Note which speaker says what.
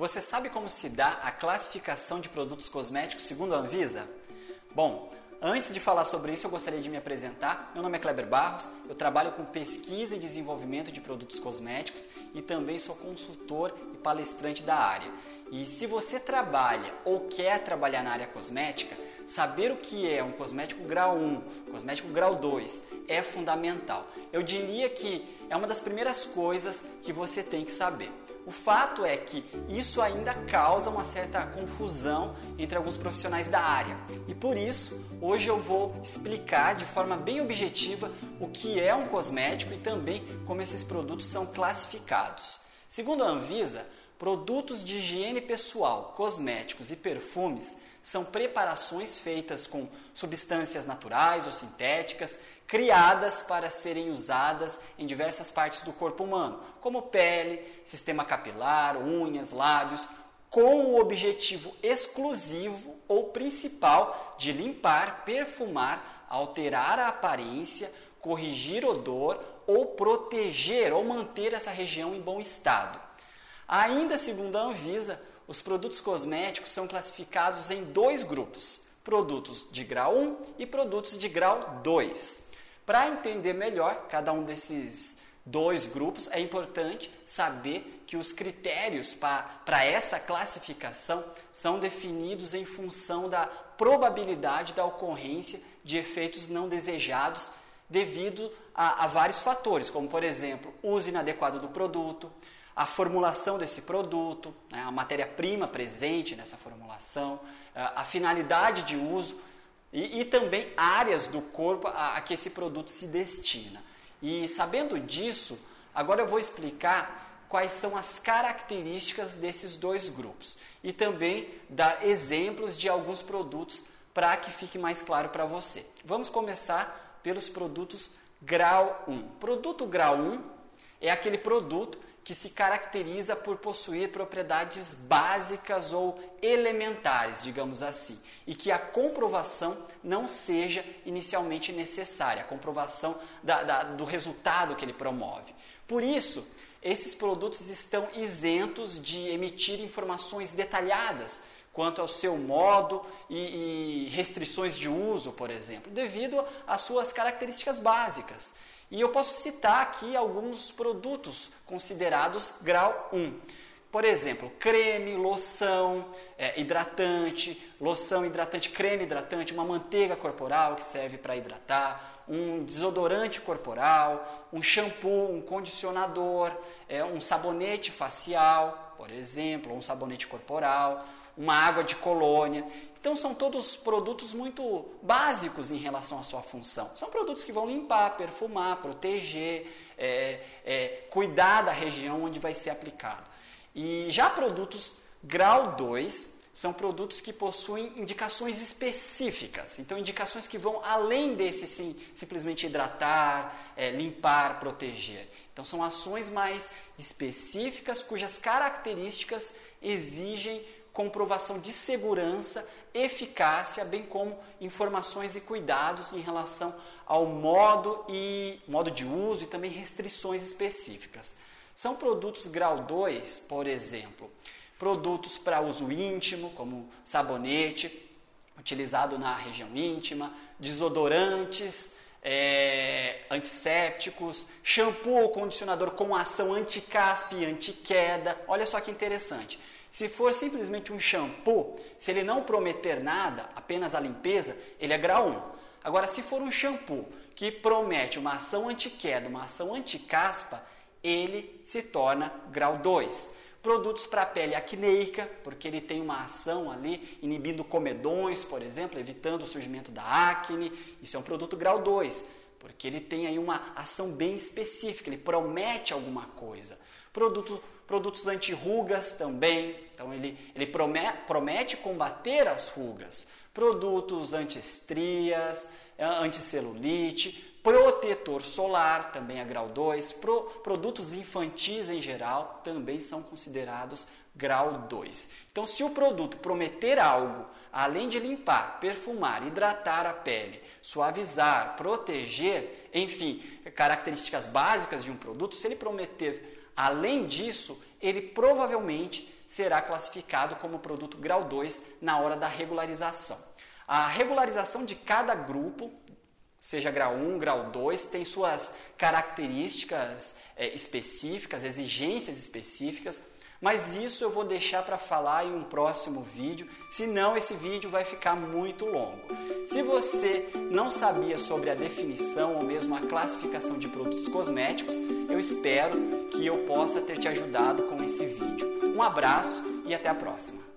Speaker 1: Você sabe como se dá a classificação de produtos cosméticos segundo a Anvisa? Bom, antes de falar sobre isso, eu gostaria de me apresentar. Meu nome é Kleber Barros, eu trabalho com pesquisa e desenvolvimento de produtos cosméticos e também sou consultor e palestrante da área. E se você trabalha ou quer trabalhar na área cosmética, saber o que é um cosmético grau 1, cosmético grau 2 é fundamental. Eu diria que é uma das primeiras coisas que você tem que saber. O fato é que isso ainda causa uma certa confusão entre alguns profissionais da área. E por isso, hoje eu vou explicar de forma bem objetiva o que é um cosmético e também como esses produtos são classificados. Segundo a Anvisa, produtos de higiene pessoal, cosméticos e perfumes são preparações feitas com substâncias naturais ou sintéticas, criadas para serem usadas em diversas partes do corpo humano, como pele, sistema capilar, unhas, lábios, com o objetivo exclusivo ou principal de limpar, perfumar, alterar a aparência, corrigir odor ou proteger ou manter essa região em bom estado. Ainda segundo a Anvisa, os produtos cosméticos são classificados em dois grupos: produtos de grau 1 e produtos de grau 2. Para entender melhor cada um desses dois grupos, é importante saber que os critérios para essa classificação são definidos em função da probabilidade da ocorrência de efeitos não desejados devido a, a vários fatores, como por exemplo, uso inadequado do produto, a formulação desse produto, né, a matéria-prima presente nessa formulação, a finalidade de uso e, e também áreas do corpo a, a, que esse produto se destina. E sabendo disso, agora eu vou explicar quais são as características desses dois grupos e também dar exemplos de alguns produtos para que fique mais claro para você. Vamos começar pelos produtos grau 1. Produto grau 1 é aquele produto que se caracteriza por possuir propriedades básicas ou elementares, digamos assim, e que a comprovação não seja inicialmente necessária, a comprovação da, da, do resultado que ele promove. Por isso, esses produtos estão isentos de emitir informações detalhadas quanto ao seu modo e, e restrições de uso, por exemplo, devido às suas características básicas. E eu posso citar aqui alguns produtos considerados grau 1. Por exemplo, creme, loção, é, hidratante, loção, hidratante, creme hidratante, uma manteiga corporal que serve para hidratar, um desodorante corporal, um shampoo, um condicionador, é, um sabonete facial, por exemplo, um sabonete corporal, uma água de colônia. Então são todos produtos muito básicos em relação à sua função. São produtos que vão limpar, perfumar, proteger, é, é, cuidar da região onde vai ser aplicado. E já produtos grau 2 são produtos que possuem indicações específicas. Então, indicações que vão além desse sim, simplesmente hidratar, é, limpar, proteger. Então, são ações mais específicas cujas características exigem comprovação de segurança, eficácia, bem como informações e cuidados em relação ao modo e modo de uso e também restrições específicas. São produtos grau 2, por exemplo, produtos para uso íntimo, como sabonete, utilizado na região íntima, desodorantes, é, antissépticos, shampoo ou condicionador com ação anti-caspa e anti-queda. Olha só que interessante. Se for simplesmente um shampoo, se ele não prometer nada, apenas a limpeza, ele é grau 1. Agora, se for um shampoo que promete uma ação anti-queda, uma ação anti-caspa, ele se torna grau 2. Produtos para pele acneica, porque ele tem uma ação ali inibindo comedões, por exemplo, evitando o surgimento da acne. Isso é um produto grau 2, porque ele tem aí uma ação bem específica, ele promete alguma coisa. Produto produtos anti-rugas também, então ele, ele promete, promete combater as rugas, produtos anti-estrias, eh, anticelulite, protetor solar, também a grau 2, pro, produtos infantis em geral também são considerados grau 2. Então, se o produto prometer algo, além de limpar, perfumar, hidratar a pele, suavizar, proteger, enfim, características básicas de um produto, se ele prometer Além disso, ele provavelmente será classificado como produto grau 2 na hora da regularização. A regularização de cada grupo, seja grau 1, grau 2, tem suas características é, específicas, exigências específicas, mas isso eu vou deixar para falar em um próximo vídeo, senão esse vídeo vai ficar muito longo. Se você não sabia sobre a definição ou mesmo a classificação de produtos cosméticos, eu espero que eu possa ter te ajudado com esse vídeo. Um abraço e até a próxima!